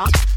rock.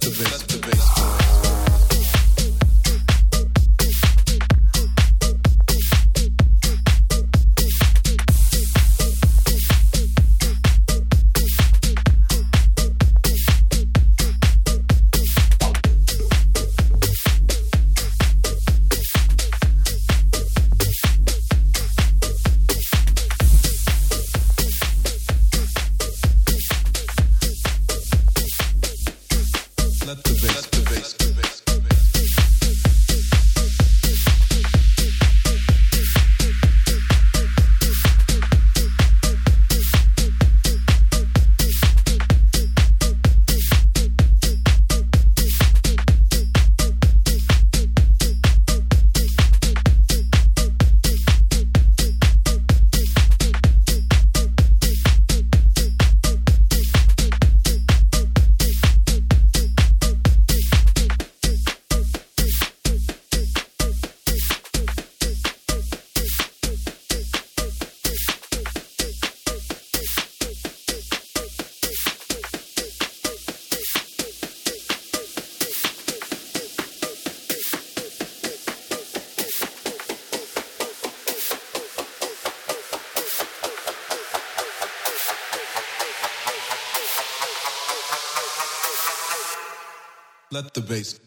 the bass, let the bass. The bass.